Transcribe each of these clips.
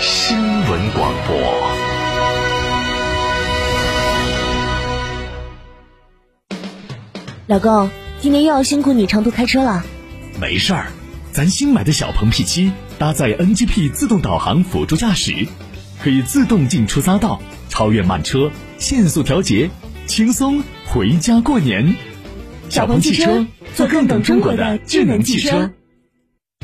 新闻广播。老公，今天又要辛苦你长途开车了。没事儿，咱新买的小鹏 P7 搭载 NGP 自动导航辅助驾驶，可以自动进出匝道、超越慢车、限速调节，轻松回家过年。小鹏汽车，做更懂中国的智能汽车。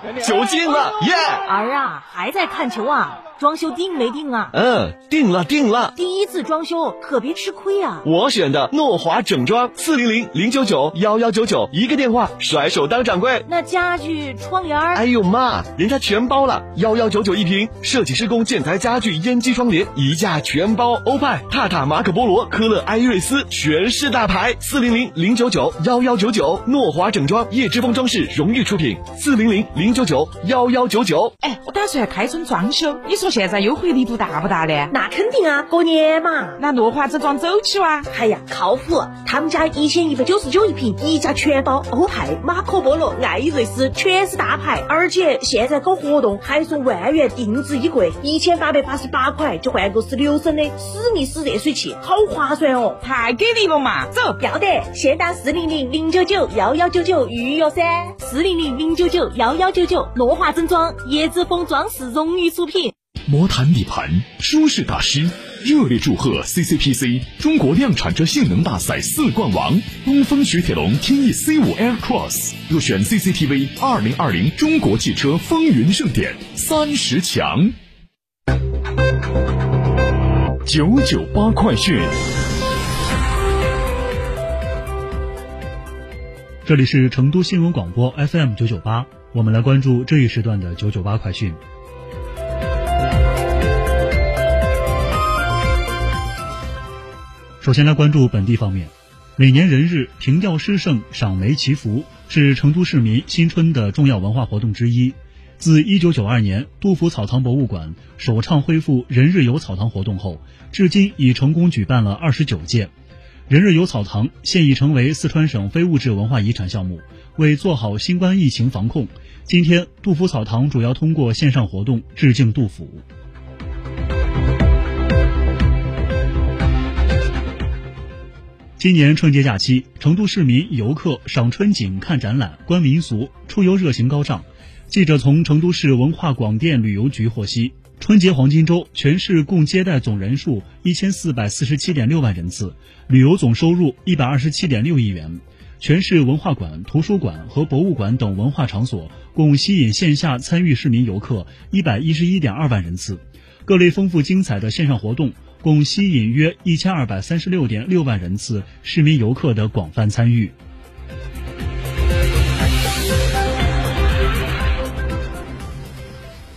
酒精了，耶！儿啊，还在看球啊？装修定没定啊？嗯，定了定了。第一次装修可别吃亏啊！我选的诺华整装，四零零零九九幺幺九九，一个电话，甩手当掌柜。那家具、窗帘儿，哎呦妈，人家全包了，幺幺九九一平，设计施工、建材、家具、烟机、窗帘一价全包。欧派、泰塔、马可波罗、科勒、艾瑞斯，全是大牌。四零零零九九幺幺九九，诺华整装，叶之峰装饰荣誉出品。四零零零九九幺幺九九。哎，我打算开春装修，你说现在优惠力度大不大呢？那肯定啊，过年嘛。那诺华整装走起哇！哎呀，靠谱！他们家一千一百九十九一平，一家全包，欧派、马可波罗、艾瑞斯全是大牌，而且现在搞活动还送万元定制衣柜，一千八百八十八块就换个十六升的史密斯热水器，好划算哦！太给力了嘛！走，要得，先打四零零零九九幺幺九九预约噻，四零零零九九幺幺九九九，诺华整装，椰子风装饰荣誉出品。魔毯底盘，舒适大师，热烈祝贺 CCPC 中国量产车性能大赛四冠王东风雪铁龙天翼 C 五 Air Cross 入选 CCTV 二零二零中国汽车风云盛典三十强。九九八快讯。这里是成都新闻广播 FM 九九八，我们来关注这一时段的九九八快讯。首先来关注本地方面，每年人日凭吊诗圣、赏梅祈福是成都市民新春的重要文化活动之一。自1992年杜甫草堂博物馆首倡恢复人日游草堂活动后，至今已成功举办了二十九届。人日游草堂现已成为四川省非物质文化遗产项目。为做好新冠疫情防控，今天杜甫草堂主要通过线上活动致敬杜甫。今年春节假期，成都市民游客赏春景、看展览、观民俗，出游热情高涨。记者从成都市文化广电旅游局获悉，春节黄金周全市共接待总人数一千四百四十七点六万人次，旅游总收入一百二十七点六亿元。全市文化馆、图书馆和博物馆等文化场所共吸引线下参与市民游客一百一十一点二万人次，各类丰富精彩的线上活动。共吸引约一千二百三十六点六万人次市民游客的广泛参与。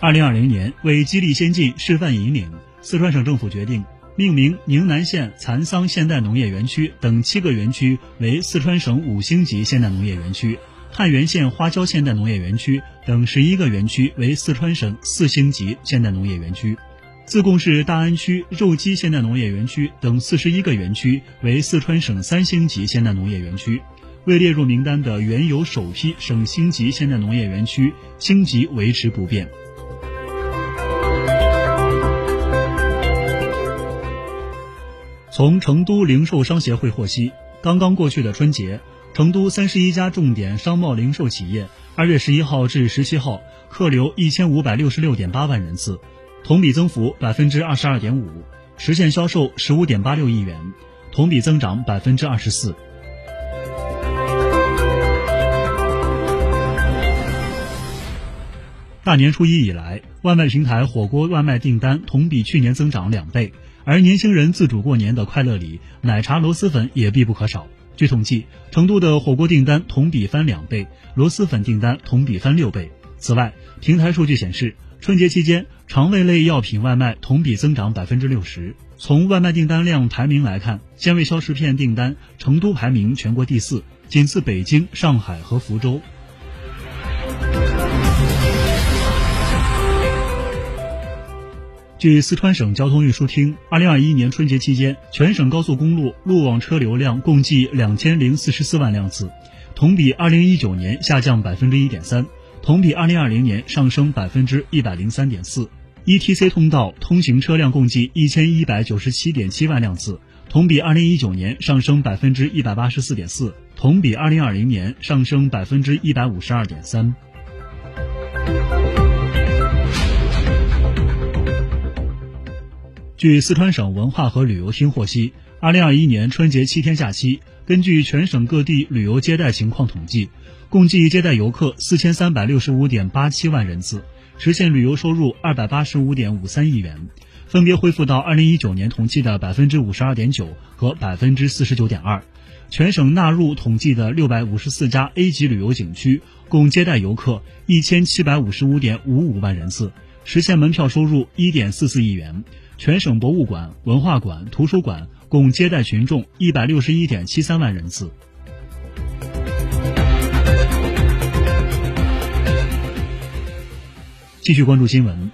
二零二零年，为激励先进、示范引领，四川省政府决定命名宁南县蚕桑现代农业园区等七个园区为四川省五星级现代农业园区，汉源县花椒现代农业园区等十一个园区为四川省四星级现代农业园区。自贡市大安区肉鸡现代农业园区等四十一个园区为四川省三星级现代农业园区，未列入名单的原有首批省星级现代农业园区星级维持不变。从成都零售商协会获悉，刚刚过去的春节，成都三十一家重点商贸零售企业二月十一号至十七号客流一千五百六十六点八万人次。同比增幅百分之二十二点五，实现销售十五点八六亿元，同比增长百分之二十四。大年初一以来，外卖平台火锅外卖订单同比去年增长两倍，而年轻人自主过年的快乐里，奶茶螺蛳粉也必不可少。据统计，成都的火锅订单同比翻两倍，螺蛳粉订单同比翻六倍。此外，平台数据显示，春节期间肠胃类药品外卖同比增长百分之六十。从外卖订单量排名来看，鲜味消食片订单成都排名全国第四，仅次北京、上海和福州。据四川省交通运输厅，二零二一年春节期间，全省高速公路路网车流量共计两千零四十四万辆次，同比二零一九年下降百分之一点三，同比二零二零年上升百分之一百零三点四。ETC 通道通行车辆共计一千一百九十七点七万辆次，同比二零一九年上升百分之一百八十四点四，同比二零二零年上升百分之一百五十二点三。据四川省文化和旅游厅获悉，二零二一年春节七天假期，根据全省各地旅游接待情况统计，共计接待游客四千三百六十五点八七万人次，实现旅游收入二百八十五点五三亿元，分别恢复到二零一九年同期的百分之五十二点九和百分之四十九点二。全省纳入统计的六百五十四家 A 级旅游景区，共接待游客一千七百五十五点五五万人次，实现门票收入一点四四亿元。全省博物馆、文化馆、图书馆共接待群众一百六十一点七三万人次。继续关注新闻，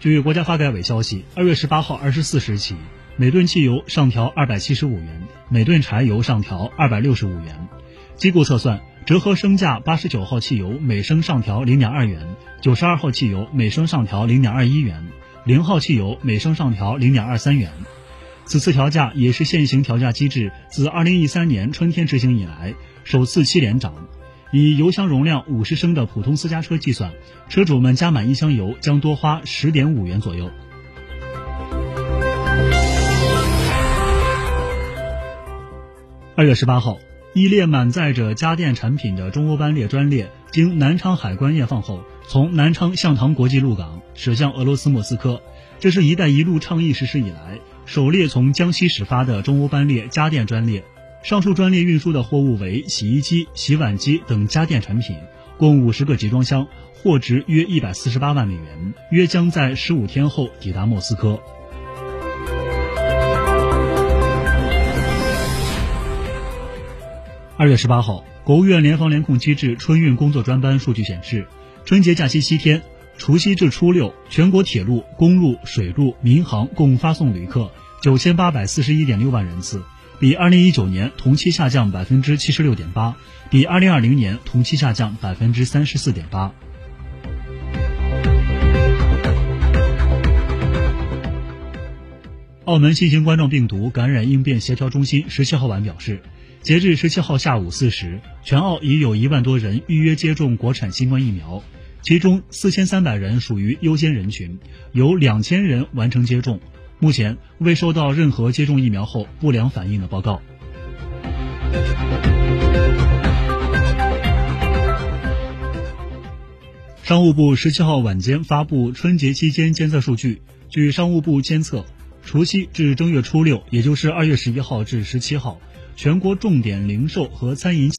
据国家发改委消息，二月十八号二十四时起，每吨汽油上调二百七十五元，每吨柴油上调二百六十五元。机构测算，折合升价，八十九号汽油每升上调零点二元，九十二号汽油每升上调零点二一元。零号汽油每升上调零点二三元，此次调价也是现行调价机制自二零一三年春天执行以来首次七连涨。以油箱容量五十升的普通私家车计算，车主们加满一箱油将多花十点五元左右。二月十八号，一列满载着家电产品的中欧班列专列经南昌海关验放后。从南昌向塘国际陆港驶向俄罗斯莫斯科，这是一带一路倡议实施以来首列从江西始发的中欧班列家电专列。上述专列运输的货物为洗衣机、洗碗机等家电产品，共五十个集装箱，货值约一百四十八万美元，约将在十五天后抵达莫斯科。二月十八号，国务院联防联控机制春运工作专班数据显示。春节假期七天，除夕至初六，全国铁路、公路、水路、民航共发送旅客九千八百四十一点六万人次，比二零一九年同期下降百分之七十六点八，比二零二零年同期下降百分之三十四点八。澳门新型冠状病毒感染应变协调中心十七号晚表示。截至十七号下午四时，全澳已有一万多人预约接种国产新冠疫苗，其中四千三百人属于优先人群，有两千人完成接种，目前未收到任何接种疫苗后不良反应的报告。商务部十七号晚间发布春节期间监测数据，据商务部监测，除夕至正月初六，也就是二月十一号至十七号。全国重点零售和餐饮。